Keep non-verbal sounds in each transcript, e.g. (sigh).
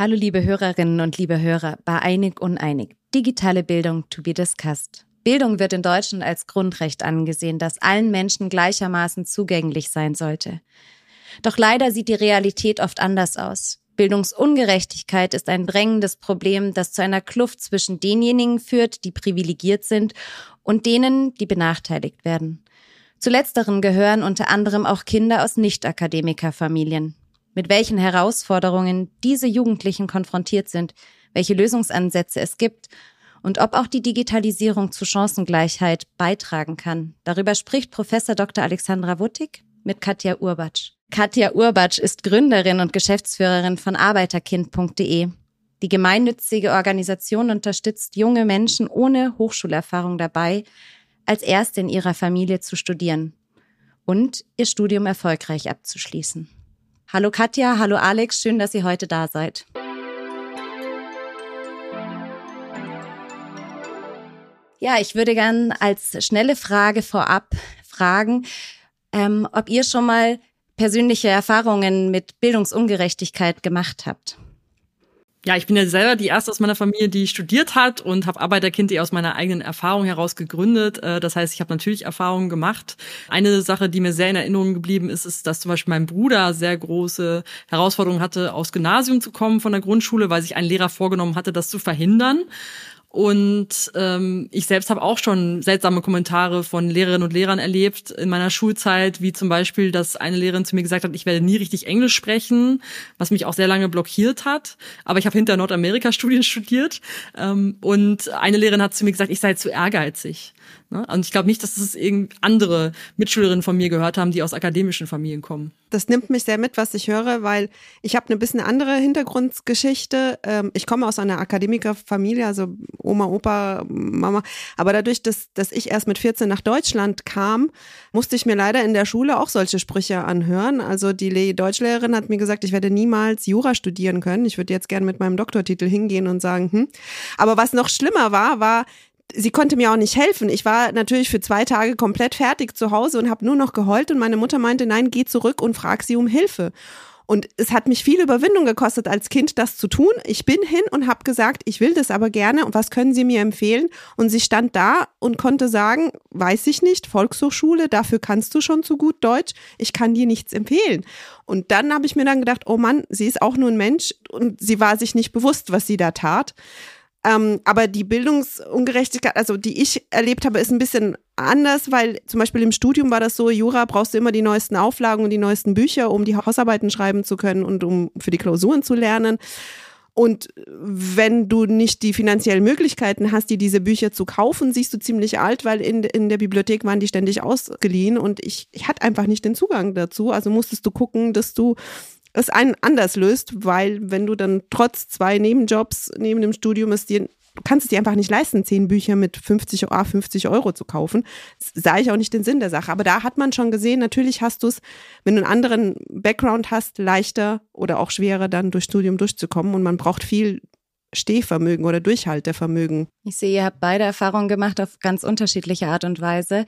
Hallo liebe Hörerinnen und liebe Hörer bei Einig Uneinig. Digitale Bildung to be discussed. Bildung wird in Deutschland als Grundrecht angesehen, das allen Menschen gleichermaßen zugänglich sein sollte. Doch leider sieht die Realität oft anders aus. Bildungsungerechtigkeit ist ein drängendes Problem, das zu einer Kluft zwischen denjenigen führt, die privilegiert sind, und denen, die benachteiligt werden. Zu letzteren gehören unter anderem auch Kinder aus Nicht-Akademikerfamilien mit welchen Herausforderungen diese Jugendlichen konfrontiert sind, welche Lösungsansätze es gibt und ob auch die Digitalisierung zu Chancengleichheit beitragen kann. Darüber spricht Professor Dr. Alexandra Wuttig mit Katja Urbatsch. Katja Urbatsch ist Gründerin und Geschäftsführerin von arbeiterkind.de. Die gemeinnützige Organisation unterstützt junge Menschen ohne Hochschulerfahrung dabei, als Erste in ihrer Familie zu studieren und ihr Studium erfolgreich abzuschließen. Hallo Katja, hallo Alex, schön, dass ihr heute da seid. Ja, ich würde gern als schnelle Frage vorab fragen, ähm, ob ihr schon mal persönliche Erfahrungen mit Bildungsungerechtigkeit gemacht habt. Ja, ich bin ja selber die erste aus meiner Familie, die studiert hat und habe Arbeiterkind aus meiner eigenen Erfahrung heraus gegründet. Äh, das heißt, ich habe natürlich Erfahrungen gemacht. Eine Sache, die mir sehr in Erinnerung geblieben ist, ist, dass zum Beispiel mein Bruder sehr große Herausforderungen hatte, aufs Gymnasium zu kommen von der Grundschule, weil sich ein Lehrer vorgenommen hatte, das zu verhindern. Und ähm, ich selbst habe auch schon seltsame Kommentare von Lehrerinnen und Lehrern erlebt in meiner Schulzeit, wie zum Beispiel, dass eine Lehrerin zu mir gesagt hat, ich werde nie richtig Englisch sprechen, was mich auch sehr lange blockiert hat. Aber ich habe hinter Nordamerika-Studien (laughs) studiert. Ähm, und eine Lehrerin hat zu mir gesagt, ich sei zu ehrgeizig. Ne? Und ich glaube nicht, dass es irgend andere Mitschülerinnen von mir gehört haben, die aus akademischen Familien kommen. Das nimmt mich sehr mit, was ich höre, weil ich habe eine bisschen andere Hintergrundgeschichte. Ähm, ich komme aus einer Akademikerfamilie, also Oma, Opa, Mama. Aber dadurch, dass, dass ich erst mit 14 nach Deutschland kam, musste ich mir leider in der Schule auch solche Sprüche anhören. Also die Deutschlehrerin hat mir gesagt, ich werde niemals Jura studieren können. Ich würde jetzt gerne mit meinem Doktortitel hingehen und sagen, hm. Aber was noch schlimmer war, war, sie konnte mir auch nicht helfen. Ich war natürlich für zwei Tage komplett fertig zu Hause und habe nur noch geheult und meine Mutter meinte, nein, geh zurück und frag sie um Hilfe. Und es hat mich viel Überwindung gekostet, als Kind das zu tun. Ich bin hin und habe gesagt, ich will das aber gerne und was können Sie mir empfehlen? Und sie stand da und konnte sagen, weiß ich nicht, Volkshochschule, dafür kannst du schon zu gut Deutsch, ich kann dir nichts empfehlen. Und dann habe ich mir dann gedacht, oh Mann, sie ist auch nur ein Mensch und sie war sich nicht bewusst, was sie da tat. Ähm, aber die Bildungsungerechtigkeit, also die ich erlebt habe, ist ein bisschen anders, weil zum Beispiel im Studium war das so, Jura brauchst du immer die neuesten Auflagen und die neuesten Bücher, um die Hausarbeiten schreiben zu können und um für die Klausuren zu lernen. Und wenn du nicht die finanziellen Möglichkeiten hast, dir diese Bücher zu kaufen, siehst du ziemlich alt, weil in, in der Bibliothek waren die ständig ausgeliehen und ich, ich hatte einfach nicht den Zugang dazu. Also musstest du gucken, dass du es einen anders löst, weil wenn du dann trotz zwei Nebenjobs neben dem Studium es dir kannst es dir einfach nicht leisten, zehn Bücher mit 50, 50 Euro zu kaufen. Das sah ich auch nicht den Sinn der Sache. Aber da hat man schon gesehen, natürlich hast du es, wenn du einen anderen Background hast, leichter oder auch schwerer dann durch Studium durchzukommen. Und man braucht viel Stehvermögen oder Durchhaltevermögen. Ich sehe, ihr habt beide Erfahrungen gemacht auf ganz unterschiedliche Art und Weise.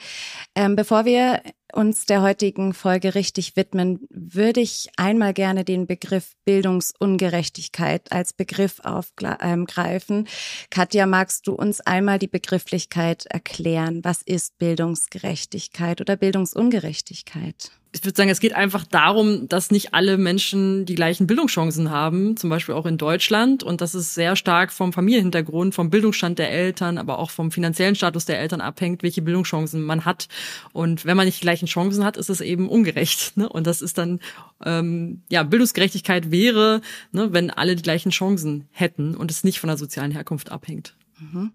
Ähm, bevor wir uns der heutigen Folge richtig widmen, würde ich einmal gerne den Begriff Bildungsungerechtigkeit als Begriff aufgreifen. Ähm, Katja, magst du uns einmal die Begrifflichkeit erklären? Was ist Bildungsgerechtigkeit oder Bildungsungerechtigkeit? Ich würde sagen, es geht einfach darum, dass nicht alle Menschen die gleichen Bildungschancen haben, zum Beispiel auch in Deutschland. Und dass es sehr stark vom Familienhintergrund, vom Bildungsstand der Eltern, aber auch vom finanziellen Status der Eltern abhängt, welche Bildungschancen man hat. Und wenn man nicht die gleichen Chancen hat, ist es eben ungerecht. (laughs) Ne? Und das ist dann, ähm, ja, Bildungsgerechtigkeit wäre, ne, wenn alle die gleichen Chancen hätten und es nicht von der sozialen Herkunft abhängt. Mhm.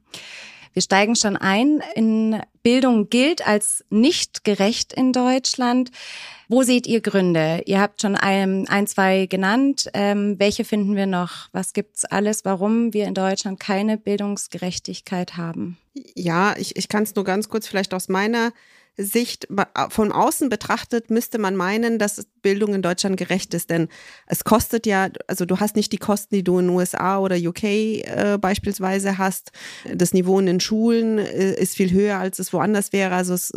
Wir steigen schon ein. In Bildung gilt als nicht gerecht in Deutschland. Wo seht ihr Gründe? Ihr habt schon ein, ein zwei genannt. Ähm, welche finden wir noch? Was gibt's alles, warum wir in Deutschland keine Bildungsgerechtigkeit haben? Ja, ich, ich kann es nur ganz kurz vielleicht aus meiner Sicht von außen betrachtet müsste man meinen, dass Bildung in Deutschland gerecht ist, denn es kostet ja, also du hast nicht die Kosten, die du in USA oder UK äh, beispielsweise hast. Das Niveau in den Schulen äh, ist viel höher, als es woanders wäre. Also es,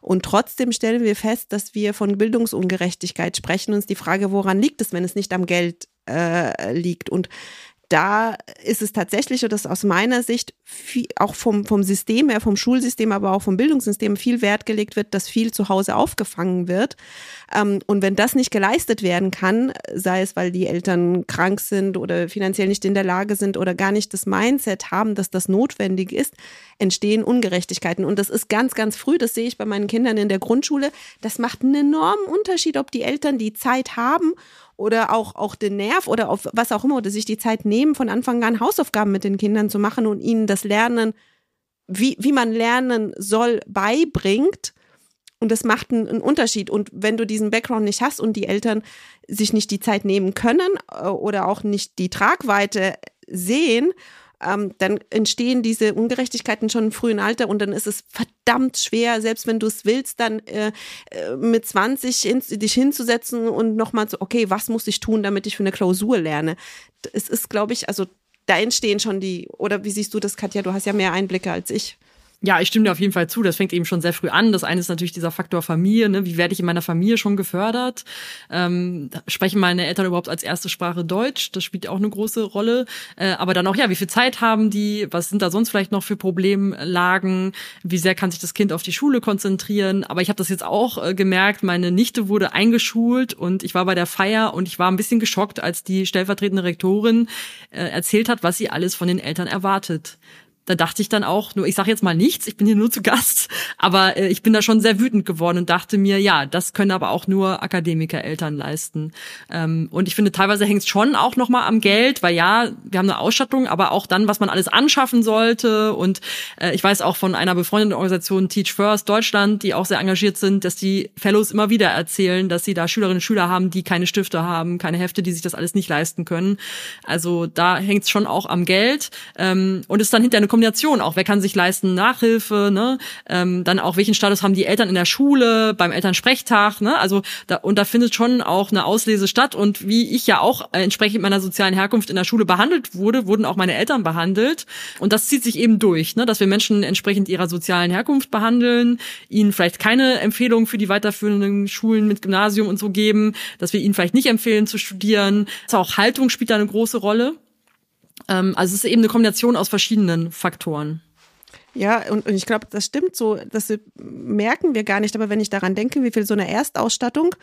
und trotzdem stellen wir fest, dass wir von Bildungsungerechtigkeit sprechen. Uns die Frage, woran liegt es, wenn es nicht am Geld äh, liegt? Und da ist es tatsächlich, und das aus meiner Sicht viel, auch vom, vom System her, vom Schulsystem, aber auch vom Bildungssystem viel Wert gelegt wird, dass viel zu Hause aufgefangen wird. Ähm, und wenn das nicht geleistet werden kann, sei es, weil die Eltern krank sind oder finanziell nicht in der Lage sind oder gar nicht das Mindset haben, dass das notwendig ist, entstehen Ungerechtigkeiten. Und das ist ganz, ganz früh, das sehe ich bei meinen Kindern in der Grundschule. Das macht einen enormen Unterschied, ob die Eltern die Zeit haben oder auch, auch den Nerv oder auf was auch immer oder sich die Zeit nehmen, von Anfang an Hausaufgaben mit den Kindern zu machen und ihnen das Lernen, wie, wie man lernen soll, beibringt. Und das macht einen, Unterschied. Und wenn du diesen Background nicht hast und die Eltern sich nicht die Zeit nehmen können äh, oder auch nicht die Tragweite sehen, ähm, dann entstehen diese Ungerechtigkeiten schon im frühen Alter und dann ist es verdammt schwer, selbst wenn du es willst, dann äh, äh mit 20 in, dich hinzusetzen und nochmal so, okay, was muss ich tun, damit ich für eine Klausur lerne? Es ist, glaube ich, also da entstehen schon die, oder wie siehst du das, Katja? Du hast ja mehr Einblicke als ich. Ja, ich stimme dir auf jeden Fall zu. Das fängt eben schon sehr früh an. Das eine ist natürlich dieser Faktor Familie. Ne? Wie werde ich in meiner Familie schon gefördert? Ähm, sprechen meine Eltern überhaupt als erste Sprache Deutsch? Das spielt auch eine große Rolle. Äh, aber dann auch, ja, wie viel Zeit haben die? Was sind da sonst vielleicht noch für Problemlagen? Wie sehr kann sich das Kind auf die Schule konzentrieren? Aber ich habe das jetzt auch äh, gemerkt. Meine Nichte wurde eingeschult und ich war bei der Feier und ich war ein bisschen geschockt, als die stellvertretende Rektorin äh, erzählt hat, was sie alles von den Eltern erwartet da dachte ich dann auch, nur ich sage jetzt mal nichts, ich bin hier nur zu Gast, aber äh, ich bin da schon sehr wütend geworden und dachte mir, ja, das können aber auch nur Akademiker-Eltern leisten. Ähm, und ich finde, teilweise hängt es schon auch nochmal am Geld, weil ja, wir haben eine Ausstattung, aber auch dann, was man alles anschaffen sollte. Und äh, ich weiß auch von einer befreundeten Organisation Teach First Deutschland, die auch sehr engagiert sind, dass die Fellows immer wieder erzählen, dass sie da Schülerinnen und Schüler haben, die keine Stifte haben, keine Hefte, die sich das alles nicht leisten können. Also da hängt es schon auch am Geld ähm, und ist dann hinter eine Kombination auch. Wer kann sich leisten Nachhilfe, ne? Ähm, dann auch welchen Status haben die Eltern in der Schule, beim Elternsprechtag, ne? Also da, und da findet schon auch eine Auslese statt. Und wie ich ja auch entsprechend meiner sozialen Herkunft in der Schule behandelt wurde, wurden auch meine Eltern behandelt. Und das zieht sich eben durch, ne? dass wir Menschen entsprechend ihrer sozialen Herkunft behandeln, ihnen vielleicht keine Empfehlung für die weiterführenden Schulen mit Gymnasium und so geben, dass wir ihnen vielleicht nicht empfehlen zu studieren. Also auch Haltung spielt da eine große Rolle. Ähm, also es ist eben eine Kombination aus verschiedenen Faktoren. Ja, und, und ich glaube, das stimmt so, das merken wir gar nicht. Aber wenn ich daran denke, wie viel so eine Erstausstattung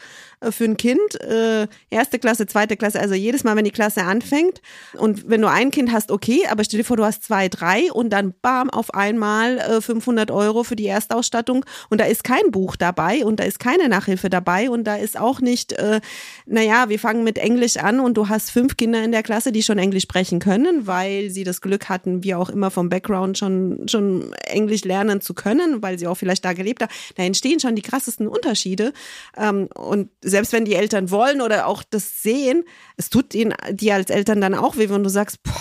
äh, für ein Kind, äh, erste Klasse, zweite Klasse, also jedes Mal, wenn die Klasse anfängt und wenn du ein Kind hast, okay, aber stell dir vor, du hast zwei, drei und dann bam, auf einmal äh, 500 Euro für die Erstausstattung und da ist kein Buch dabei und da ist keine Nachhilfe dabei und da ist auch nicht, äh, naja, wir fangen mit Englisch an und du hast fünf Kinder in der Klasse, die schon Englisch sprechen können, weil sie das Glück hatten, wie auch immer vom Background schon, schon Englisch lernen zu können, weil sie auch vielleicht da gelebt haben, da entstehen schon die krassesten Unterschiede. Ähm, und selbst wenn die Eltern wollen oder auch das sehen, es tut ihnen dir als Eltern dann auch weh, wenn du sagst, boah,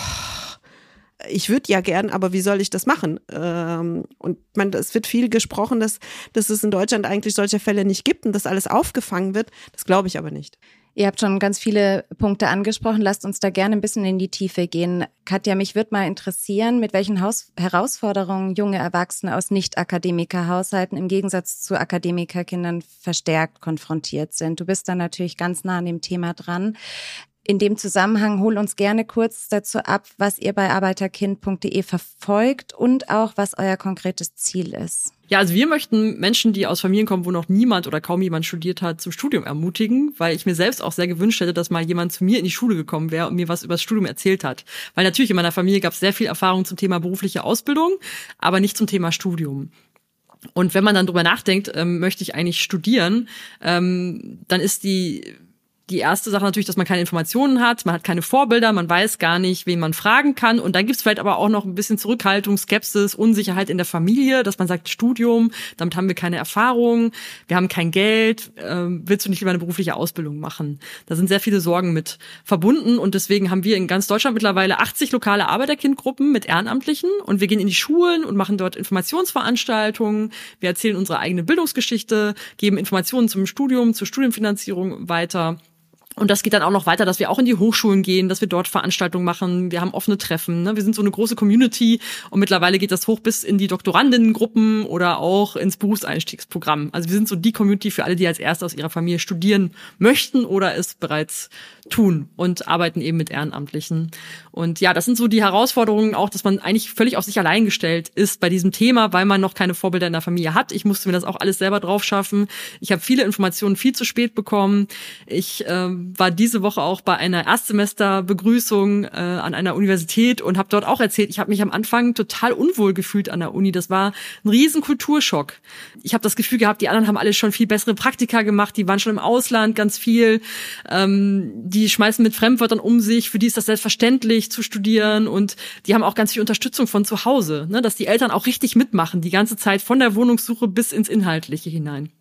ich würde ja gern, aber wie soll ich das machen? Ähm, und man, es wird viel gesprochen, dass, dass es in Deutschland eigentlich solche Fälle nicht gibt und dass alles aufgefangen wird. Das glaube ich aber nicht. Ihr habt schon ganz viele Punkte angesprochen. Lasst uns da gerne ein bisschen in die Tiefe gehen. Katja, mich würde mal interessieren, mit welchen Haus Herausforderungen junge Erwachsene aus Nicht-Akademiker-Haushalten im Gegensatz zu Akademikerkindern verstärkt konfrontiert sind. Du bist da natürlich ganz nah an dem Thema dran. In dem Zusammenhang hol uns gerne kurz dazu ab, was ihr bei arbeiterkind.de verfolgt und auch was euer konkretes Ziel ist. Ja, also wir möchten Menschen, die aus Familien kommen, wo noch niemand oder kaum jemand studiert hat, zum Studium ermutigen, weil ich mir selbst auch sehr gewünscht hätte, dass mal jemand zu mir in die Schule gekommen wäre und mir was über das Studium erzählt hat. Weil natürlich in meiner Familie gab es sehr viel Erfahrung zum Thema berufliche Ausbildung, aber nicht zum Thema Studium. Und wenn man dann drüber nachdenkt, ähm, möchte ich eigentlich studieren, ähm, dann ist die die erste Sache natürlich, dass man keine Informationen hat, man hat keine Vorbilder, man weiß gar nicht, wen man fragen kann. Und dann gibt es vielleicht aber auch noch ein bisschen Zurückhaltung, Skepsis, Unsicherheit in der Familie, dass man sagt, Studium, damit haben wir keine Erfahrung, wir haben kein Geld, äh, willst du nicht lieber eine berufliche Ausbildung machen? Da sind sehr viele Sorgen mit verbunden und deswegen haben wir in ganz Deutschland mittlerweile 80 lokale Arbeiterkindgruppen mit Ehrenamtlichen und wir gehen in die Schulen und machen dort Informationsveranstaltungen. Wir erzählen unsere eigene Bildungsgeschichte, geben Informationen zum Studium, zur Studienfinanzierung weiter. Und das geht dann auch noch weiter, dass wir auch in die Hochschulen gehen, dass wir dort Veranstaltungen machen. Wir haben offene Treffen. Ne? Wir sind so eine große Community und mittlerweile geht das hoch bis in die Doktorandinnengruppen oder auch ins Berufseinstiegsprogramm. Also wir sind so die Community für alle, die als Erste aus ihrer Familie studieren möchten oder es bereits tun und arbeiten eben mit Ehrenamtlichen. Und ja, das sind so die Herausforderungen auch, dass man eigentlich völlig auf sich allein gestellt ist bei diesem Thema, weil man noch keine Vorbilder in der Familie hat. Ich musste mir das auch alles selber drauf schaffen. Ich habe viele Informationen viel zu spät bekommen. Ich äh, war diese Woche auch bei einer Erstsemesterbegrüßung äh, an einer Universität und habe dort auch erzählt, ich habe mich am Anfang total unwohl gefühlt an der Uni. Das war ein riesen Kulturschock. Ich habe das Gefühl gehabt, die anderen haben alle schon viel bessere Praktika gemacht, die waren schon im Ausland ganz viel. Ähm, die schmeißen mit Fremdwörtern um sich, für die ist das selbstverständlich zu studieren und die haben auch ganz viel Unterstützung von zu Hause, ne? dass die Eltern auch richtig mitmachen, die ganze Zeit von der Wohnungssuche bis ins Inhaltliche hinein.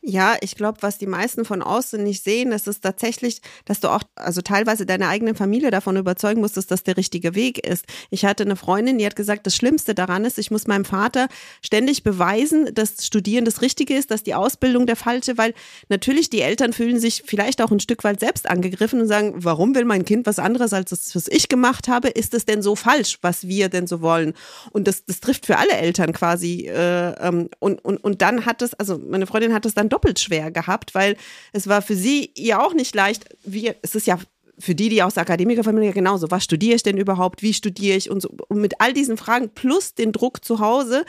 Ja, ich glaube, was die meisten von außen nicht sehen, das ist tatsächlich, dass du auch, also teilweise deine eigene Familie davon überzeugen musst, dass das der richtige Weg ist. Ich hatte eine Freundin, die hat gesagt, das Schlimmste daran ist, ich muss meinem Vater ständig beweisen, dass Studieren das Richtige ist, dass die Ausbildung der falsche, weil natürlich die Eltern fühlen sich vielleicht auch ein Stück weit selbst angegriffen und sagen, warum will mein Kind was anderes als das, was ich gemacht habe? Ist es denn so falsch, was wir denn so wollen? Und das, das trifft für alle Eltern quasi. Äh, ähm, und, und, und dann hat es, also meine Freundin hat es dann doppelt schwer gehabt, weil es war für sie ja auch nicht leicht. Wie, es ist ja für die, die aus der Akademikerfamilie genauso, was studiere ich denn überhaupt, wie studiere ich und so. Und mit all diesen Fragen plus den Druck zu Hause,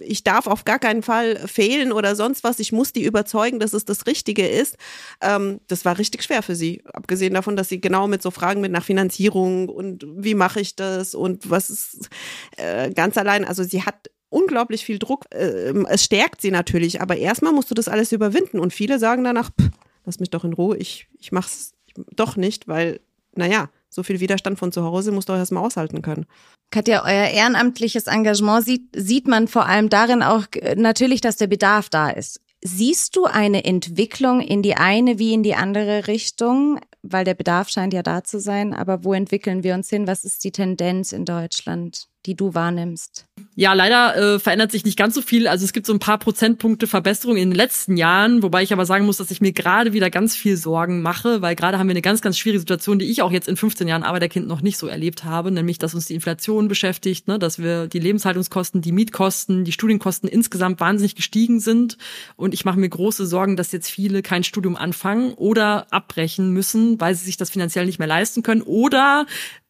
ich darf auf gar keinen Fall fehlen oder sonst was, ich muss die überzeugen, dass es das Richtige ist. Ähm, das war richtig schwer für sie. Abgesehen davon, dass sie genau mit so Fragen mit nach Finanzierung und wie mache ich das und was ist äh, ganz allein, also sie hat unglaublich viel Druck. Äh, es stärkt sie natürlich, aber erstmal musst du das alles überwinden. Und viele sagen danach, pff, lass mich doch in Ruhe, ich, ich mach's doch nicht, weil, naja, so viel Widerstand von zu Hause musst du auch erstmal aushalten können. Katja, euer ehrenamtliches Engagement sieht, sieht man vor allem darin auch natürlich, dass der Bedarf da ist. Siehst du eine Entwicklung in die eine wie in die andere Richtung? Weil der Bedarf scheint ja da zu sein, aber wo entwickeln wir uns hin? Was ist die Tendenz in Deutschland? die du wahrnimmst? Ja, leider äh, verändert sich nicht ganz so viel. Also es gibt so ein paar Prozentpunkte Verbesserung in den letzten Jahren, wobei ich aber sagen muss, dass ich mir gerade wieder ganz viel Sorgen mache, weil gerade haben wir eine ganz, ganz schwierige Situation, die ich auch jetzt in 15 Jahren Arbeiterkind noch nicht so erlebt habe, nämlich dass uns die Inflation beschäftigt, ne, dass wir die Lebenshaltungskosten, die Mietkosten, die Studienkosten insgesamt wahnsinnig gestiegen sind. Und ich mache mir große Sorgen, dass jetzt viele kein Studium anfangen oder abbrechen müssen, weil sie sich das finanziell nicht mehr leisten können oder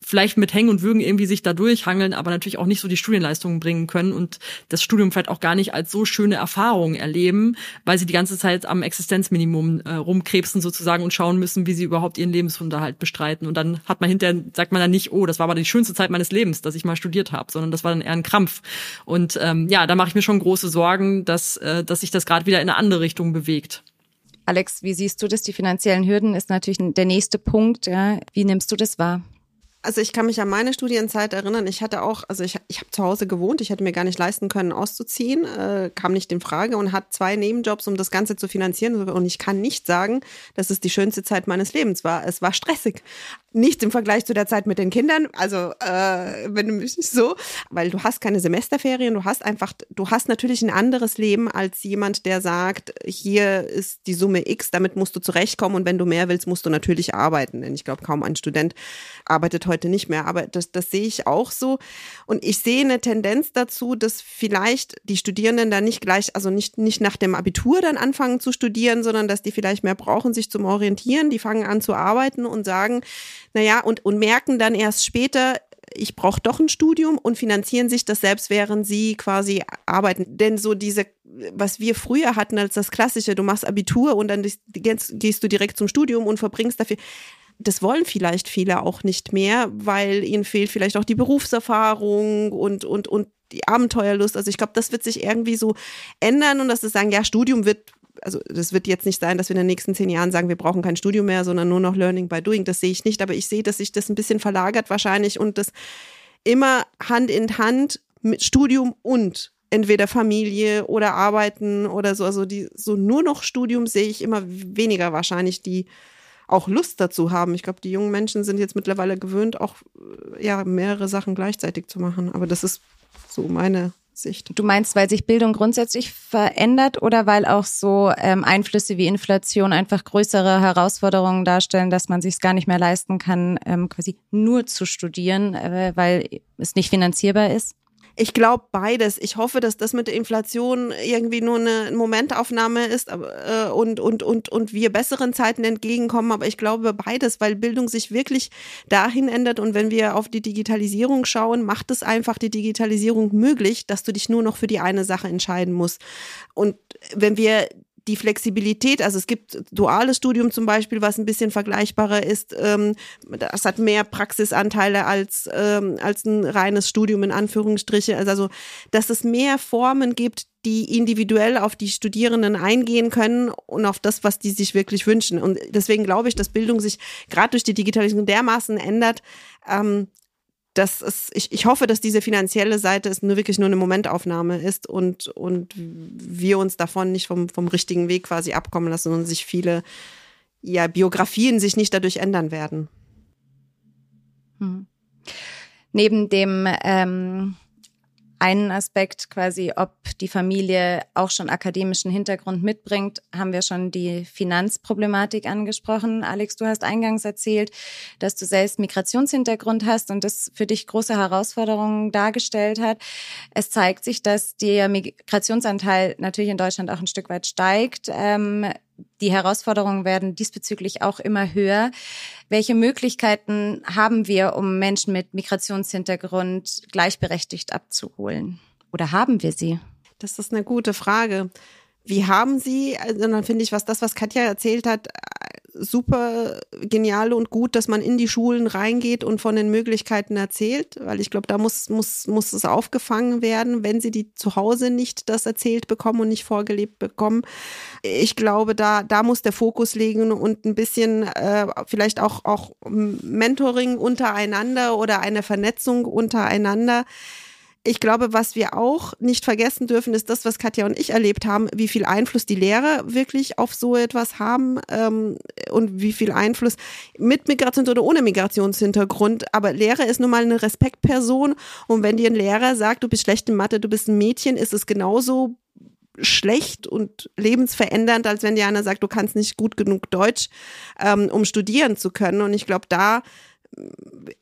vielleicht mit Hängen und Würgen irgendwie sich da durchhangeln, aber natürlich auch nicht so die Studienleistungen bringen können und das Studium vielleicht auch gar nicht als so schöne Erfahrung erleben, weil sie die ganze Zeit am Existenzminimum äh, rumkrebsen sozusagen und schauen müssen, wie sie überhaupt ihren Lebensunterhalt bestreiten. Und dann hat man hinterher, sagt man dann nicht, oh, das war aber die schönste Zeit meines Lebens, dass ich mal studiert habe, sondern das war dann eher ein Krampf. Und ähm, ja, da mache ich mir schon große Sorgen, dass, äh, dass sich das gerade wieder in eine andere Richtung bewegt. Alex, wie siehst du das? Die finanziellen Hürden ist natürlich der nächste Punkt. Ja. Wie nimmst du das wahr? Also ich kann mich an meine Studienzeit erinnern. Ich hatte auch, also ich, ich habe zu Hause gewohnt. Ich hätte mir gar nicht leisten können, auszuziehen. Äh, kam nicht in Frage und hat zwei Nebenjobs, um das Ganze zu finanzieren. Und ich kann nicht sagen, dass es die schönste Zeit meines Lebens war. Es war stressig nichts im Vergleich zu der Zeit mit den Kindern. Also äh, wenn du mich so, weil du hast keine Semesterferien, du hast einfach, du hast natürlich ein anderes Leben als jemand, der sagt, hier ist die Summe X, damit musst du zurechtkommen und wenn du mehr willst, musst du natürlich arbeiten. Denn ich glaube, kaum ein Student arbeitet heute nicht mehr. Aber das, das sehe ich auch so. Und ich sehe eine Tendenz dazu, dass vielleicht die Studierenden da nicht gleich, also nicht, nicht nach dem Abitur dann anfangen zu studieren, sondern dass die vielleicht mehr brauchen, sich zum Orientieren. Die fangen an zu arbeiten und sagen, naja, und, und merken dann erst später, ich brauche doch ein Studium und finanzieren sich das selbst, während sie quasi arbeiten. Denn so diese, was wir früher hatten als das Klassische, du machst Abitur und dann gehst du direkt zum Studium und verbringst dafür. Das wollen vielleicht viele auch nicht mehr, weil ihnen fehlt vielleicht auch die Berufserfahrung und, und, und die Abenteuerlust. Also ich glaube, das wird sich irgendwie so ändern und dass sie sagen, ja, Studium wird also das wird jetzt nicht sein, dass wir in den nächsten zehn Jahren sagen, wir brauchen kein Studium mehr, sondern nur noch Learning by Doing. Das sehe ich nicht, aber ich sehe, dass sich das ein bisschen verlagert wahrscheinlich und das immer Hand in Hand mit Studium und entweder Familie oder Arbeiten oder so. Also die so nur noch Studium sehe ich immer weniger wahrscheinlich, die auch Lust dazu haben. Ich glaube, die jungen Menschen sind jetzt mittlerweile gewöhnt, auch ja mehrere Sachen gleichzeitig zu machen. Aber das ist so meine Sicht. Du meinst, weil sich Bildung grundsätzlich verändert oder weil auch so ähm, Einflüsse wie Inflation einfach größere Herausforderungen darstellen, dass man sich es gar nicht mehr leisten kann, ähm, quasi nur zu studieren, äh, weil es nicht finanzierbar ist? Ich glaube beides. Ich hoffe, dass das mit der Inflation irgendwie nur eine Momentaufnahme ist äh, und, und, und, und wir besseren Zeiten entgegenkommen. Aber ich glaube beides, weil Bildung sich wirklich dahin ändert. Und wenn wir auf die Digitalisierung schauen, macht es einfach die Digitalisierung möglich, dass du dich nur noch für die eine Sache entscheiden musst. Und wenn wir die Flexibilität, also es gibt duales Studium zum Beispiel, was ein bisschen vergleichbarer ist. Ähm, das hat mehr Praxisanteile als, ähm, als ein reines Studium in Anführungsstriche. Also, dass es mehr Formen gibt, die individuell auf die Studierenden eingehen können und auf das, was die sich wirklich wünschen. Und deswegen glaube ich, dass Bildung sich gerade durch die Digitalisierung dermaßen ändert, ähm, das ist, ich, ich hoffe, dass diese finanzielle Seite es nur wirklich nur eine Momentaufnahme ist und, und wir uns davon nicht vom, vom richtigen Weg quasi abkommen lassen und sich viele ja, Biografien sich nicht dadurch ändern werden. Hm. Neben dem ähm, einen Aspekt quasi, ob die Familie auch schon akademischen Hintergrund mitbringt, haben wir schon die Finanzproblematik angesprochen. Alex, du hast eingangs erzählt, dass du selbst Migrationshintergrund hast und das für dich große Herausforderungen dargestellt hat. Es zeigt sich, dass der Migrationsanteil natürlich in Deutschland auch ein Stück weit steigt. Ähm, die Herausforderungen werden diesbezüglich auch immer höher. Welche Möglichkeiten haben wir, um Menschen mit Migrationshintergrund gleichberechtigt abzuholen? Oder haben wir sie? Das ist eine gute Frage. Wie haben Sie, also dann finde ich, was das, was Katja erzählt hat, super genial und gut, dass man in die Schulen reingeht und von den Möglichkeiten erzählt, weil ich glaube, da muss, muss, muss es aufgefangen werden, wenn sie die zu Hause nicht das erzählt bekommen und nicht vorgelebt bekommen. Ich glaube, da, da muss der Fokus liegen und ein bisschen äh, vielleicht auch, auch Mentoring untereinander oder eine Vernetzung untereinander ich glaube, was wir auch nicht vergessen dürfen, ist das, was Katja und ich erlebt haben, wie viel Einfluss die Lehrer wirklich auf so etwas haben ähm, und wie viel Einfluss mit Migrations- oder ohne Migrationshintergrund. Aber Lehrer ist nun mal eine Respektperson und wenn dir ein Lehrer sagt, du bist schlecht in Mathe, du bist ein Mädchen, ist es genauso schlecht und lebensverändernd, als wenn dir einer sagt, du kannst nicht gut genug Deutsch, ähm, um studieren zu können. Und ich glaube, da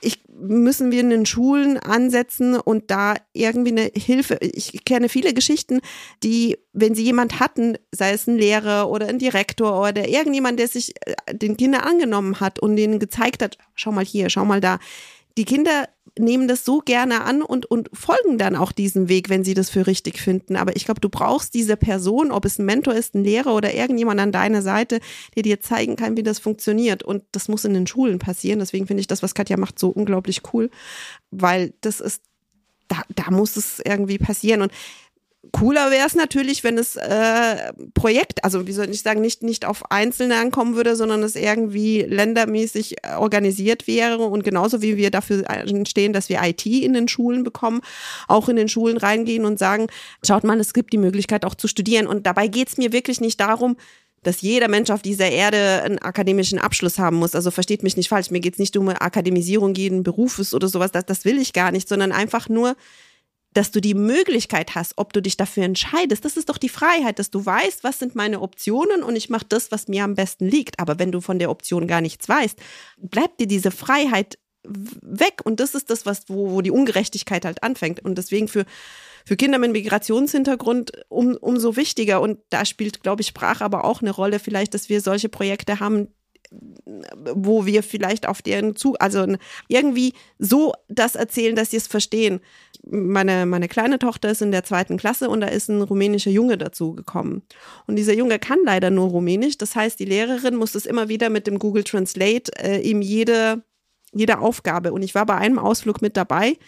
ich, müssen wir in den Schulen ansetzen und da irgendwie eine Hilfe. Ich kenne viele Geschichten, die, wenn sie jemand hatten, sei es ein Lehrer oder ein Direktor oder irgendjemand, der sich äh, den Kindern angenommen hat und denen gezeigt hat, schau mal hier, schau mal da. Die Kinder nehmen das so gerne an und, und folgen dann auch diesem Weg, wenn sie das für richtig finden. Aber ich glaube, du brauchst diese Person, ob es ein Mentor ist, ein Lehrer oder irgendjemand an deiner Seite, der dir zeigen kann, wie das funktioniert. Und das muss in den Schulen passieren. Deswegen finde ich das, was Katja macht, so unglaublich cool, weil das ist da, da muss es irgendwie passieren. Und Cooler wäre es natürlich, wenn es äh, Projekt, also wie soll ich sagen, nicht, nicht auf Einzelne ankommen würde, sondern es irgendwie ländermäßig organisiert wäre und genauso wie wir dafür stehen, dass wir IT in den Schulen bekommen, auch in den Schulen reingehen und sagen, schaut mal, es gibt die Möglichkeit auch zu studieren. Und dabei geht es mir wirklich nicht darum, dass jeder Mensch auf dieser Erde einen akademischen Abschluss haben muss. Also versteht mich nicht falsch, mir geht es nicht um Akademisierung jeden Berufes oder sowas, das, das will ich gar nicht, sondern einfach nur, dass du die Möglichkeit hast, ob du dich dafür entscheidest. Das ist doch die Freiheit, dass du weißt, was sind meine Optionen und ich mache das, was mir am besten liegt. Aber wenn du von der Option gar nichts weißt, bleibt dir diese Freiheit weg. Und das ist das, was, wo, wo die Ungerechtigkeit halt anfängt. Und deswegen für, für Kinder mit Migrationshintergrund um, umso wichtiger. Und da spielt, glaube ich, Sprache aber auch eine Rolle. Vielleicht, dass wir solche Projekte haben, wo wir vielleicht auf deren Zug, also irgendwie so das erzählen, dass sie es verstehen. Meine, meine kleine Tochter ist in der zweiten Klasse und da ist ein rumänischer Junge dazu gekommen. Und dieser Junge kann leider nur Rumänisch. Das heißt, die Lehrerin muss es immer wieder mit dem Google Translate äh, ihm jede, jede Aufgabe. Und ich war bei einem Ausflug mit dabei.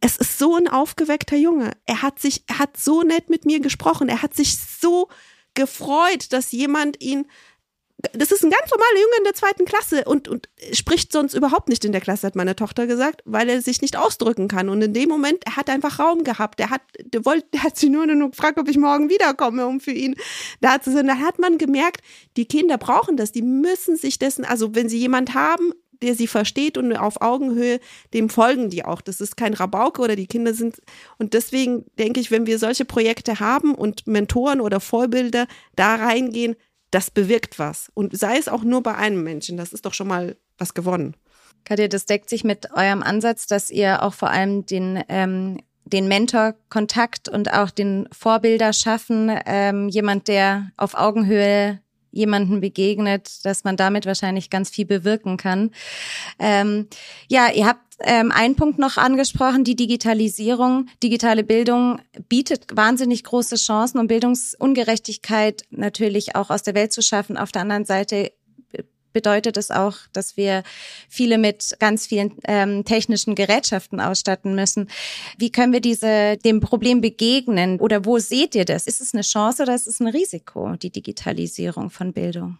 Es ist so ein aufgeweckter Junge. Er hat sich, er hat so nett mit mir gesprochen. Er hat sich so gefreut, dass jemand ihn das ist ein ganz normaler Junge in der zweiten Klasse und, und spricht sonst überhaupt nicht in der Klasse, hat meine Tochter gesagt, weil er sich nicht ausdrücken kann. Und in dem Moment, er hat einfach Raum gehabt. Der hat, der wollte, der hat sich nur, nur gefragt, ob ich morgen wiederkomme, um für ihn da zu sein. Da hat man gemerkt, die Kinder brauchen das, die müssen sich dessen, also wenn sie jemand haben, der sie versteht und auf Augenhöhe, dem folgen die auch. Das ist kein Rabauke oder die Kinder sind. Und deswegen denke ich, wenn wir solche Projekte haben und Mentoren oder Vorbilder da reingehen, das bewirkt was. Und sei es auch nur bei einem Menschen, das ist doch schon mal was gewonnen. Katja, das deckt sich mit eurem Ansatz, dass ihr auch vor allem den ähm, den Mentor-Kontakt und auch den Vorbilder schaffen, ähm, jemand, der auf Augenhöhe jemanden begegnet, dass man damit wahrscheinlich ganz viel bewirken kann. Ähm, ja, ihr habt ähm, einen Punkt noch angesprochen, die Digitalisierung. Digitale Bildung bietet wahnsinnig große Chancen, um Bildungsungerechtigkeit natürlich auch aus der Welt zu schaffen. Auf der anderen Seite bedeutet es auch, dass wir viele mit ganz vielen ähm, technischen Gerätschaften ausstatten müssen. Wie können wir diese, dem Problem begegnen? Oder wo seht ihr das? Ist es eine Chance oder ist es ein Risiko, die Digitalisierung von Bildung?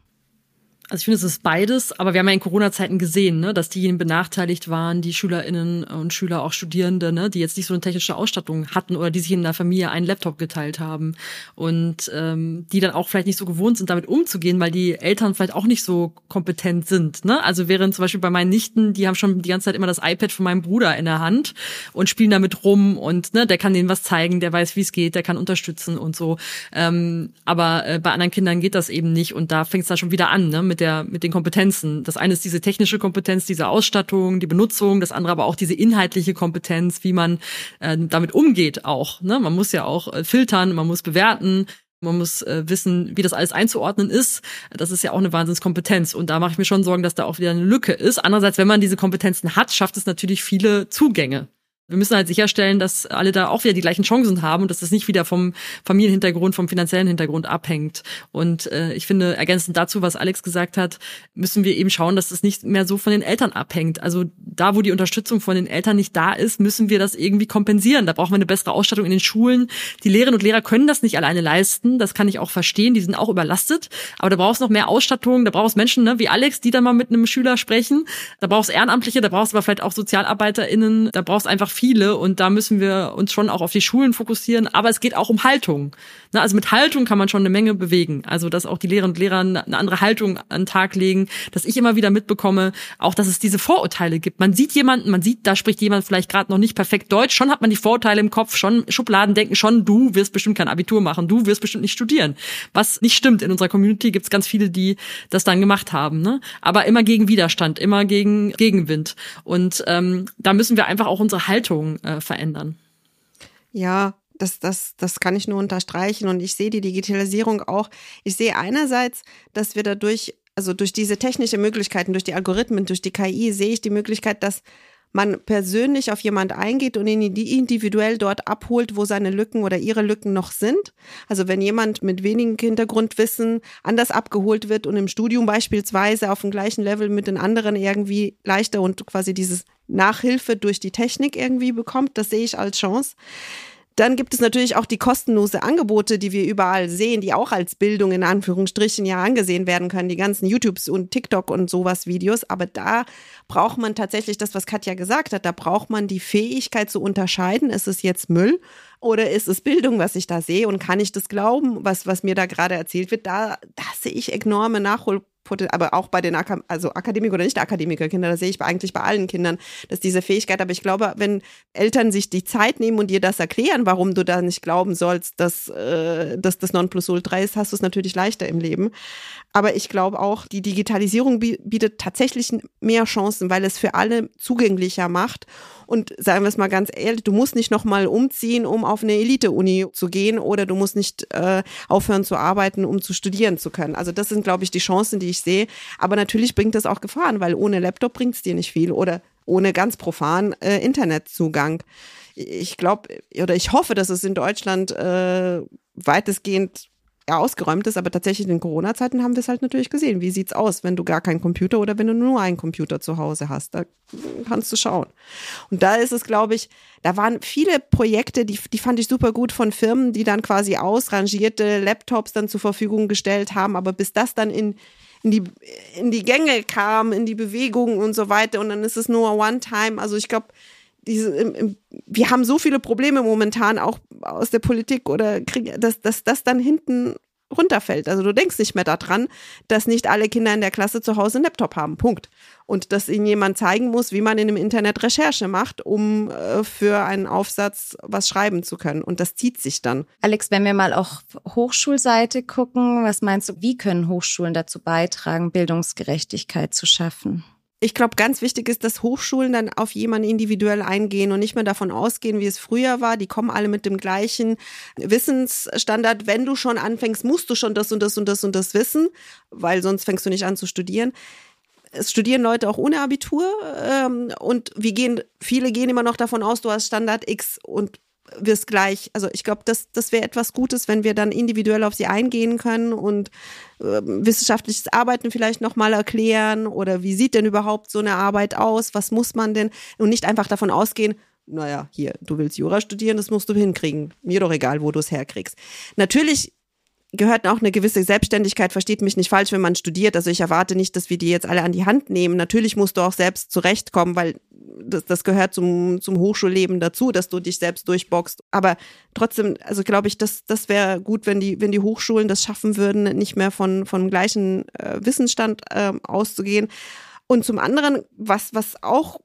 Also ich finde, es ist beides, aber wir haben ja in Corona-Zeiten gesehen, ne, dass diejenigen benachteiligt waren, die SchülerInnen und Schüler, auch Studierende, ne, die jetzt nicht so eine technische Ausstattung hatten oder die sich in der Familie einen Laptop geteilt haben und ähm, die dann auch vielleicht nicht so gewohnt sind, damit umzugehen, weil die Eltern vielleicht auch nicht so kompetent sind. Ne? Also während zum Beispiel bei meinen Nichten, die haben schon die ganze Zeit immer das iPad von meinem Bruder in der Hand und spielen damit rum und ne, der kann denen was zeigen, der weiß, wie es geht, der kann unterstützen und so. Ähm, aber äh, bei anderen Kindern geht das eben nicht und da fängt es dann schon wieder an, ne, mit der, mit den Kompetenzen. Das eine ist diese technische Kompetenz, diese Ausstattung, die Benutzung, das andere aber auch diese inhaltliche Kompetenz, wie man äh, damit umgeht auch. Ne? Man muss ja auch äh, filtern, man muss bewerten, man muss äh, wissen, wie das alles einzuordnen ist. Das ist ja auch eine Wahnsinnskompetenz. Und da mache ich mir schon Sorgen, dass da auch wieder eine Lücke ist. Andererseits, wenn man diese Kompetenzen hat, schafft es natürlich viele Zugänge wir müssen halt sicherstellen, dass alle da auch wieder die gleichen Chancen haben und dass das nicht wieder vom Familienhintergrund, vom finanziellen Hintergrund abhängt. Und äh, ich finde, ergänzend dazu, was Alex gesagt hat, müssen wir eben schauen, dass das nicht mehr so von den Eltern abhängt. Also da, wo die Unterstützung von den Eltern nicht da ist, müssen wir das irgendwie kompensieren. Da brauchen wir eine bessere Ausstattung in den Schulen. Die Lehrerinnen und Lehrer können das nicht alleine leisten. Das kann ich auch verstehen. Die sind auch überlastet. Aber da brauchst noch mehr Ausstattung. Da brauchst Menschen ne, wie Alex, die dann mal mit einem Schüler sprechen. Da brauchst Ehrenamtliche. Da brauchst aber vielleicht auch SozialarbeiterInnen. Da brauchst einfach viele und da müssen wir uns schon auch auf die Schulen fokussieren. Aber es geht auch um Haltung. Ne, also mit Haltung kann man schon eine Menge bewegen. Also dass auch die Lehrerinnen und Lehrer eine andere Haltung an den Tag legen, dass ich immer wieder mitbekomme, auch dass es diese Vorurteile gibt. Man sieht jemanden, man sieht, da spricht jemand vielleicht gerade noch nicht perfekt Deutsch, schon hat man die Vorurteile im Kopf, schon Schubladen denken, schon du wirst bestimmt kein Abitur machen, du wirst bestimmt nicht studieren. Was nicht stimmt. In unserer Community gibt es ganz viele, die das dann gemacht haben. Ne? Aber immer gegen Widerstand, immer gegen Gegenwind. Und ähm, da müssen wir einfach auch unsere Haltung äh, verändern. Ja, das, das, das kann ich nur unterstreichen. Und ich sehe die Digitalisierung auch. Ich sehe einerseits, dass wir dadurch, also durch diese technische Möglichkeiten, durch die Algorithmen, durch die KI, sehe ich die Möglichkeit, dass man persönlich auf jemand eingeht und ihn individuell dort abholt, wo seine Lücken oder ihre Lücken noch sind. Also wenn jemand mit wenig Hintergrundwissen anders abgeholt wird und im Studium beispielsweise auf dem gleichen Level mit den anderen irgendwie leichter und quasi dieses Nachhilfe durch die Technik irgendwie bekommt, das sehe ich als Chance. Dann gibt es natürlich auch die kostenlose Angebote, die wir überall sehen, die auch als Bildung in Anführungsstrichen ja angesehen werden können, die ganzen YouTubes und TikTok und sowas Videos. Aber da braucht man tatsächlich das, was Katja gesagt hat, da braucht man die Fähigkeit zu unterscheiden, ist es jetzt Müll oder ist es Bildung, was ich da sehe und kann ich das glauben, was, was mir da gerade erzählt wird? Da, da sehe ich enorme Nachhol aber auch bei den Ak also Akademiker oder nicht Akademikerkinder, das sehe ich eigentlich bei allen Kindern, dass diese Fähigkeit, aber ich glaube, wenn Eltern sich die Zeit nehmen und dir das erklären, warum du da nicht glauben sollst, dass, äh, dass das Nonplusultra ist, hast du es natürlich leichter im Leben. Aber ich glaube auch, die Digitalisierung bietet tatsächlich mehr Chancen, weil es für alle zugänglicher macht. Und sagen wir es mal ganz ehrlich, du musst nicht nochmal umziehen, um auf eine Elite-Uni zu gehen oder du musst nicht äh, aufhören zu arbeiten, um zu studieren zu können. Also das sind, glaube ich, die Chancen, die ich sehe. Aber natürlich bringt das auch Gefahren, weil ohne Laptop bringt es dir nicht viel oder ohne ganz profan äh, Internetzugang. Ich glaube oder ich hoffe, dass es in Deutschland äh, weitestgehend ausgeräumt ist, aber tatsächlich in Corona-Zeiten haben wir es halt natürlich gesehen. Wie sieht's aus, wenn du gar keinen Computer oder wenn du nur einen Computer zu Hause hast? Da kannst du schauen. Und da ist es, glaube ich, da waren viele Projekte, die, die fand ich super gut von Firmen, die dann quasi ausrangierte Laptops dann zur Verfügung gestellt haben, aber bis das dann in in die, in die Gänge kam, in die Bewegung und so weiter. Und dann ist es nur One-Time. Also ich glaube, diese, wir haben so viele Probleme momentan auch aus der Politik oder Krieg, dass, dass das dann hinten runterfällt. Also du denkst nicht mehr daran, dass nicht alle Kinder in der Klasse zu Hause einen Laptop haben. Punkt. Und dass ihnen jemand zeigen muss, wie man in dem Internet Recherche macht, um äh, für einen Aufsatz was schreiben zu können. Und das zieht sich dann. Alex, wenn wir mal auch Hochschulseite gucken, was meinst du, wie können Hochschulen dazu beitragen, Bildungsgerechtigkeit zu schaffen? Ich glaube, ganz wichtig ist, dass Hochschulen dann auf jemanden individuell eingehen und nicht mehr davon ausgehen, wie es früher war. Die kommen alle mit dem gleichen Wissensstandard. Wenn du schon anfängst, musst du schon das und das und das und das wissen, weil sonst fängst du nicht an zu studieren. Es studieren Leute auch ohne Abitur ähm, und wir gehen, viele gehen immer noch davon aus, du hast Standard X und wirst gleich, also ich glaube, das, das wäre etwas Gutes, wenn wir dann individuell auf sie eingehen können und äh, wissenschaftliches Arbeiten vielleicht nochmal erklären oder wie sieht denn überhaupt so eine Arbeit aus, was muss man denn und nicht einfach davon ausgehen, naja, hier, du willst Jura studieren, das musst du hinkriegen. Mir doch egal, wo du es herkriegst. Natürlich gehört auch eine gewisse Selbstständigkeit, versteht mich nicht falsch, wenn man studiert. Also ich erwarte nicht, dass wir die jetzt alle an die Hand nehmen. Natürlich musst du auch selbst zurechtkommen, weil das, das gehört zum, zum Hochschulleben dazu, dass du dich selbst durchboxst. Aber trotzdem, also glaube ich, das, das wäre gut, wenn die, wenn die Hochschulen das schaffen würden, nicht mehr von, von gleichen äh, Wissensstand äh, auszugehen. Und zum anderen, was, was auch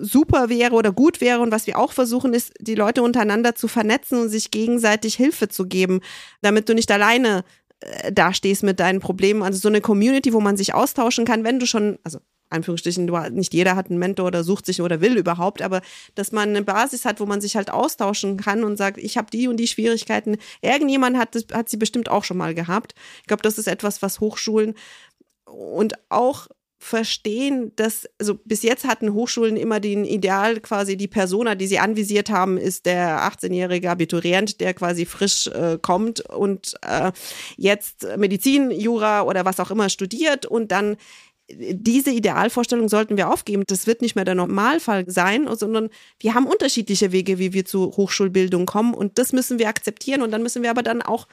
super wäre oder gut wäre und was wir auch versuchen, ist, die Leute untereinander zu vernetzen und sich gegenseitig Hilfe zu geben, damit du nicht alleine äh, dastehst mit deinen Problemen. Also so eine Community, wo man sich austauschen kann, wenn du schon, also Anführungsstrichen, du, nicht jeder hat einen Mentor oder sucht sich oder will überhaupt, aber dass man eine Basis hat, wo man sich halt austauschen kann und sagt, ich habe die und die Schwierigkeiten. Irgendjemand hat, hat sie bestimmt auch schon mal gehabt. Ich glaube, das ist etwas, was Hochschulen und auch verstehen, dass, also bis jetzt hatten Hochschulen immer den Ideal, quasi die Persona, die sie anvisiert haben, ist der 18-jährige Abiturient, der quasi frisch äh, kommt und äh, jetzt Medizin, Jura oder was auch immer studiert und dann diese Idealvorstellung sollten wir aufgeben. Das wird nicht mehr der Normalfall sein, sondern wir haben unterschiedliche Wege, wie wir zu Hochschulbildung kommen und das müssen wir akzeptieren und dann müssen wir aber dann auch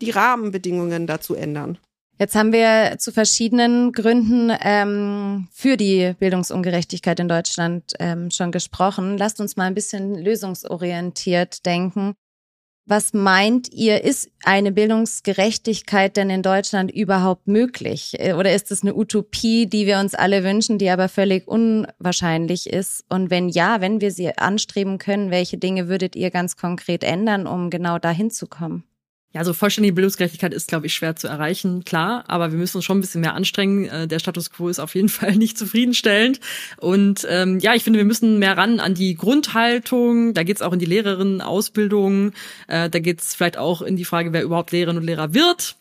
die Rahmenbedingungen dazu ändern. Jetzt haben wir zu verschiedenen Gründen ähm, für die Bildungsungerechtigkeit in Deutschland ähm, schon gesprochen. Lasst uns mal ein bisschen lösungsorientiert denken. Was meint ihr, ist eine Bildungsgerechtigkeit denn in Deutschland überhaupt möglich? Äh, oder ist es eine Utopie, die wir uns alle wünschen, die aber völlig unwahrscheinlich ist? Und wenn ja, wenn wir sie anstreben können, welche Dinge würdet ihr ganz konkret ändern, um genau dahin zu kommen? Ja, so vollständige Bildungsgerechtigkeit ist, glaube ich, schwer zu erreichen, klar, aber wir müssen uns schon ein bisschen mehr anstrengen. Äh, der Status quo ist auf jeden (laughs) Fall nicht zufriedenstellend. Und ähm, ja, ich finde, wir müssen mehr ran an die Grundhaltung. Da geht's auch in die Lehrerinnenausbildung. Äh, da geht's vielleicht auch in die Frage, wer überhaupt Lehrerin und Lehrer wird.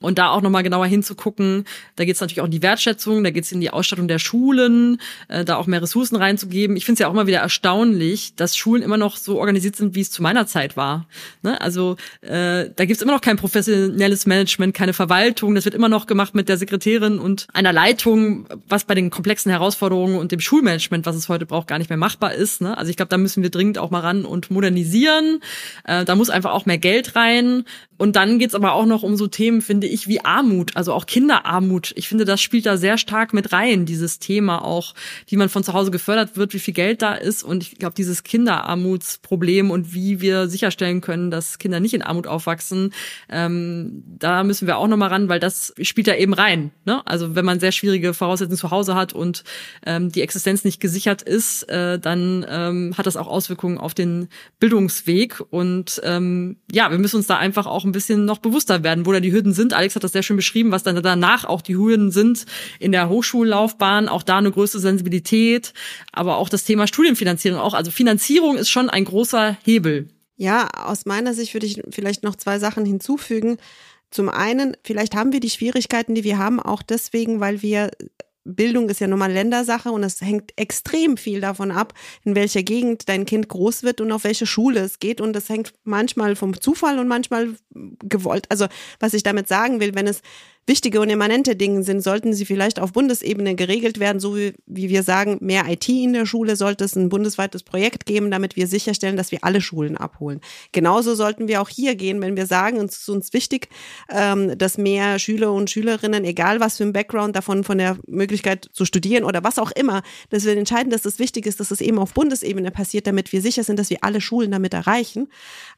Und da auch nochmal genauer hinzugucken, da geht es natürlich auch in die Wertschätzung, da geht es in die Ausstattung der Schulen, äh, da auch mehr Ressourcen reinzugeben. Ich finde es ja auch immer wieder erstaunlich, dass Schulen immer noch so organisiert sind, wie es zu meiner Zeit war. Ne? Also äh, da gibt es immer noch kein professionelles Management, keine Verwaltung. Das wird immer noch gemacht mit der Sekretärin und einer Leitung, was bei den komplexen Herausforderungen und dem Schulmanagement, was es heute braucht, gar nicht mehr machbar ist. Ne? Also ich glaube, da müssen wir dringend auch mal ran und modernisieren. Äh, da muss einfach auch mehr Geld rein. Und dann geht's aber auch noch um so Themen, finde ich, wie Armut, also auch Kinderarmut. Ich finde, das spielt da sehr stark mit rein, dieses Thema auch, wie man von zu Hause gefördert wird, wie viel Geld da ist. Und ich glaube, dieses Kinderarmutsproblem und wie wir sicherstellen können, dass Kinder nicht in Armut aufwachsen, ähm, da müssen wir auch nochmal ran, weil das spielt da eben rein. Ne? Also wenn man sehr schwierige Voraussetzungen zu Hause hat und ähm, die Existenz nicht gesichert ist, äh, dann ähm, hat das auch Auswirkungen auf den Bildungsweg. Und ähm, ja, wir müssen uns da einfach auch ein bisschen noch bewusster werden, wo da die Hürden sind. Alex hat das sehr schön beschrieben, was dann danach auch die Hürden sind in der Hochschullaufbahn, auch da eine größere Sensibilität, aber auch das Thema Studienfinanzierung auch. Also Finanzierung ist schon ein großer Hebel. Ja, aus meiner Sicht würde ich vielleicht noch zwei Sachen hinzufügen. Zum einen, vielleicht haben wir die Schwierigkeiten, die wir haben, auch deswegen, weil wir Bildung ist ja nun mal Ländersache und es hängt extrem viel davon ab, in welcher Gegend dein Kind groß wird und auf welche Schule es geht. Und das hängt manchmal vom Zufall und manchmal gewollt. Also was ich damit sagen will, wenn es wichtige und immanente Dinge sind, sollten sie vielleicht auf Bundesebene geregelt werden, so wie, wie wir sagen, mehr IT in der Schule, sollte es ein bundesweites Projekt geben, damit wir sicherstellen, dass wir alle Schulen abholen. Genauso sollten wir auch hier gehen, wenn wir sagen, es ist uns wichtig, ähm, dass mehr Schüler und Schülerinnen, egal was für ein Background davon, von der Möglichkeit zu studieren oder was auch immer, dass wir entscheiden, dass es wichtig ist, dass es eben auf Bundesebene passiert, damit wir sicher sind, dass wir alle Schulen damit erreichen.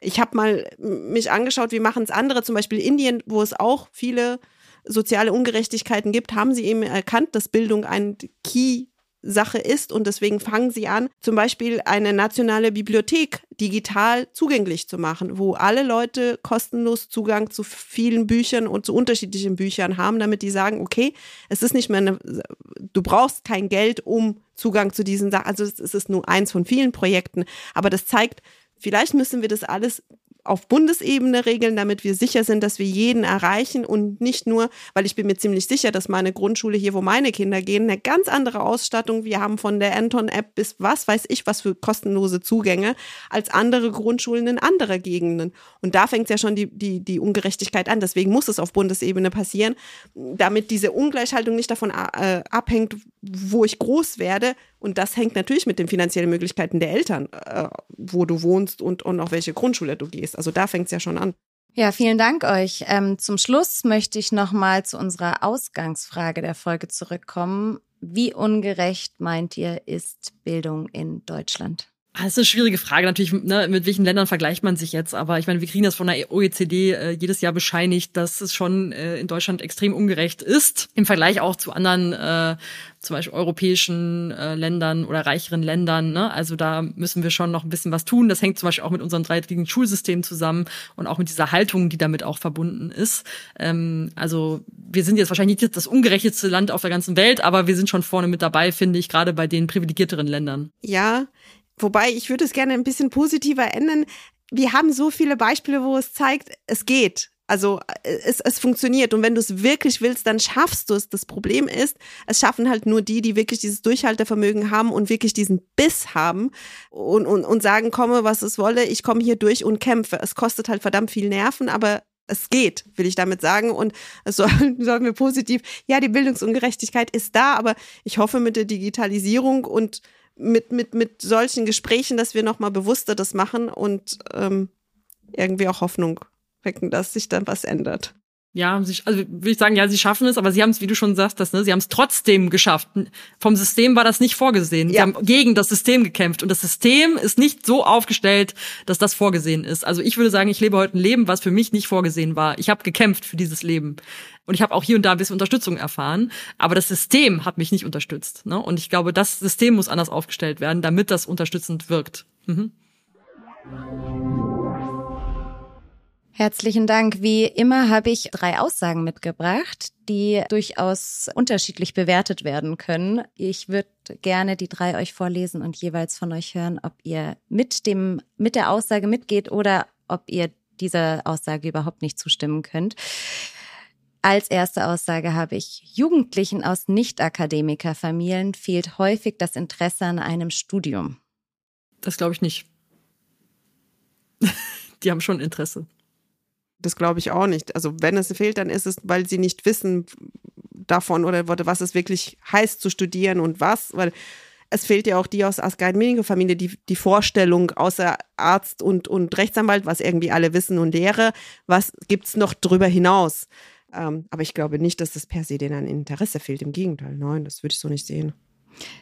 Ich habe mal mich angeschaut, wie machen es andere, zum Beispiel Indien, wo es auch viele soziale Ungerechtigkeiten gibt, haben sie eben erkannt, dass Bildung ein Key Sache ist und deswegen fangen sie an, zum Beispiel eine nationale Bibliothek digital zugänglich zu machen, wo alle Leute kostenlos Zugang zu vielen Büchern und zu unterschiedlichen Büchern haben, damit die sagen, okay, es ist nicht mehr eine, du brauchst kein Geld, um Zugang zu diesen Sachen, also es ist nur eins von vielen Projekten, aber das zeigt, vielleicht müssen wir das alles auf Bundesebene regeln, damit wir sicher sind, dass wir jeden erreichen und nicht nur, weil ich bin mir ziemlich sicher, dass meine Grundschule hier, wo meine Kinder gehen, eine ganz andere Ausstattung, wir haben von der Anton-App bis was weiß ich, was für kostenlose Zugänge, als andere Grundschulen in anderen Gegenden. Und da fängt ja schon die, die, die Ungerechtigkeit an. Deswegen muss es auf Bundesebene passieren, damit diese Ungleichhaltung nicht davon äh, abhängt, wo ich groß werde, und das hängt natürlich mit den finanziellen Möglichkeiten der Eltern, äh, wo du wohnst und, und auf welche Grundschule du gehst. Also da fängt es ja schon an. Ja, vielen Dank euch. Ähm, zum Schluss möchte ich nochmal zu unserer Ausgangsfrage der Folge zurückkommen. Wie ungerecht meint ihr, ist Bildung in Deutschland? Ah, das ist eine schwierige Frage natürlich, ne, mit welchen Ländern vergleicht man sich jetzt, aber ich meine, wir kriegen das von der OECD äh, jedes Jahr bescheinigt, dass es schon äh, in Deutschland extrem ungerecht ist, im Vergleich auch zu anderen, äh, zum Beispiel europäischen äh, Ländern oder reicheren Ländern. Ne? Also da müssen wir schon noch ein bisschen was tun. Das hängt zum Beispiel auch mit unserem dreigliedrigen Schulsystem zusammen und auch mit dieser Haltung, die damit auch verbunden ist. Ähm, also wir sind jetzt wahrscheinlich nicht das ungerechteste Land auf der ganzen Welt, aber wir sind schon vorne mit dabei, finde ich, gerade bei den privilegierteren Ländern. Ja, Wobei ich würde es gerne ein bisschen positiver ändern. Wir haben so viele Beispiele, wo es zeigt, es geht. Also äh, es, es funktioniert und wenn du es wirklich willst, dann schaffst du es. Das Problem ist, es schaffen halt nur die, die wirklich dieses Durchhaltevermögen haben und wirklich diesen Biss haben und, und, und sagen, komme, was es wolle, ich komme hier durch und kämpfe. Es kostet halt verdammt viel Nerven, aber es geht, will ich damit sagen. Und es soll, (laughs) soll mir positiv, ja, die Bildungsungerechtigkeit ist da, aber ich hoffe mit der Digitalisierung und mit, mit, mit solchen Gesprächen, dass wir nochmal bewusster das machen und ähm, irgendwie auch Hoffnung wecken, dass sich dann was ändert. Ja, sie, also würde ich sagen, ja, sie schaffen es, aber sie haben es, wie du schon sagst, das, ne, sie haben es trotzdem geschafft. Vom System war das nicht vorgesehen. Ja. Sie haben gegen das System gekämpft und das System ist nicht so aufgestellt, dass das vorgesehen ist. Also ich würde sagen, ich lebe heute ein Leben, was für mich nicht vorgesehen war. Ich habe gekämpft für dieses Leben und ich habe auch hier und da ein bisschen Unterstützung erfahren, aber das System hat mich nicht unterstützt. Ne? Und ich glaube, das System muss anders aufgestellt werden, damit das unterstützend wirkt. Mhm. Herzlichen Dank. Wie immer habe ich drei Aussagen mitgebracht, die durchaus unterschiedlich bewertet werden können. Ich würde gerne die drei euch vorlesen und jeweils von euch hören, ob ihr mit dem, mit der Aussage mitgeht oder ob ihr dieser Aussage überhaupt nicht zustimmen könnt. Als erste Aussage habe ich, Jugendlichen aus Nicht-Akademikerfamilien fehlt häufig das Interesse an einem Studium. Das glaube ich nicht. (laughs) die haben schon Interesse. Das glaube ich auch nicht. Also wenn es fehlt, dann ist es, weil sie nicht wissen davon oder was es wirklich heißt zu studieren und was, weil es fehlt ja auch die aus Asgard-Familie, die, die Vorstellung außer Arzt und, und Rechtsanwalt, was irgendwie alle wissen und Lehre, was gibt es noch drüber hinaus? Ähm, aber ich glaube nicht, dass das per se denen ein Interesse fehlt. Im Gegenteil, nein, das würde ich so nicht sehen.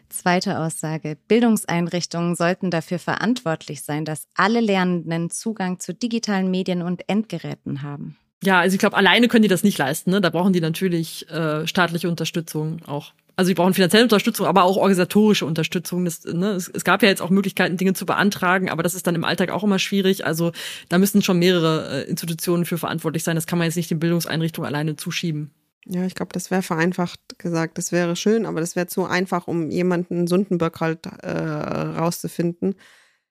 Zweite Aussage. Bildungseinrichtungen sollten dafür verantwortlich sein, dass alle Lernenden Zugang zu digitalen Medien und Endgeräten haben. Ja, also ich glaube, alleine können die das nicht leisten. Ne? Da brauchen die natürlich äh, staatliche Unterstützung auch. Also sie brauchen finanzielle Unterstützung, aber auch organisatorische Unterstützung. Das, ne, es, es, gab ja jetzt auch Möglichkeiten, Dinge zu beantragen, aber das ist dann im Alltag auch immer schwierig. Also da müssen schon mehrere äh, Institutionen für verantwortlich sein. Das kann man jetzt nicht den Bildungseinrichtungen alleine zuschieben. Ja, ich glaube, das wäre vereinfacht gesagt. Das wäre schön, aber das wäre zu einfach, um jemanden Sundenberg halt äh, rauszufinden.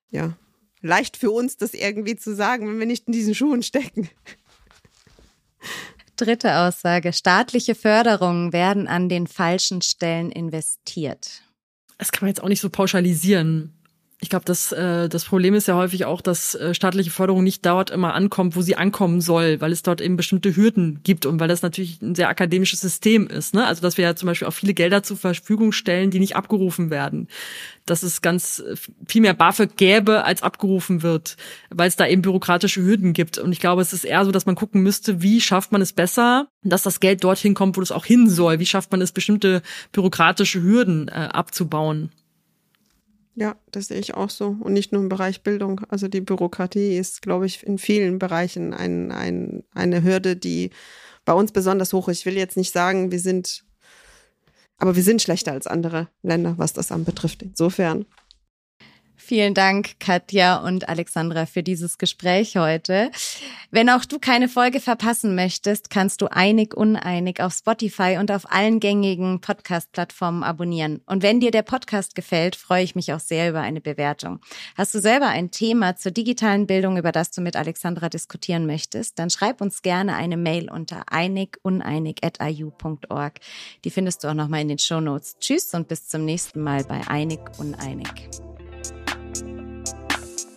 Ja, leicht für uns, das irgendwie zu sagen, wenn wir nicht in diesen Schuhen stecken. (laughs) dritte Aussage. Staatliche Förderungen werden an den falschen Stellen investiert. Das kann man jetzt auch nicht so pauschalisieren. Ich glaube, das, äh, das Problem ist ja häufig auch, dass äh, staatliche Förderung nicht dort immer ankommt, wo sie ankommen soll, weil es dort eben bestimmte Hürden gibt und weil das natürlich ein sehr akademisches System ist. Ne? Also dass wir ja zum Beispiel auch viele Gelder zur Verfügung stellen, die nicht abgerufen werden. Dass es ganz viel mehr BAföG gäbe, als abgerufen wird, weil es da eben bürokratische Hürden gibt. Und ich glaube, es ist eher so, dass man gucken müsste, wie schafft man es besser, dass das Geld dorthin kommt, wo es auch hin soll. Wie schafft man es, bestimmte bürokratische Hürden äh, abzubauen? Ja, das sehe ich auch so. Und nicht nur im Bereich Bildung. Also die Bürokratie ist, glaube ich, in vielen Bereichen ein, ein, eine Hürde, die bei uns besonders hoch ist. Ich will jetzt nicht sagen, wir sind, aber wir sind schlechter als andere Länder, was das anbetrifft. Insofern Vielen Dank, Katja und Alexandra, für dieses Gespräch heute. Wenn auch du keine Folge verpassen möchtest, kannst du einig uneinig auf Spotify und auf allen gängigen Podcast-Plattformen abonnieren. Und wenn dir der Podcast gefällt, freue ich mich auch sehr über eine Bewertung. Hast du selber ein Thema zur digitalen Bildung, über das du mit Alexandra diskutieren möchtest, dann schreib uns gerne eine Mail unter einiguneinig.iu.org. Die findest du auch nochmal in den Show Notes. Tschüss und bis zum nächsten Mal bei Einig Uneinig.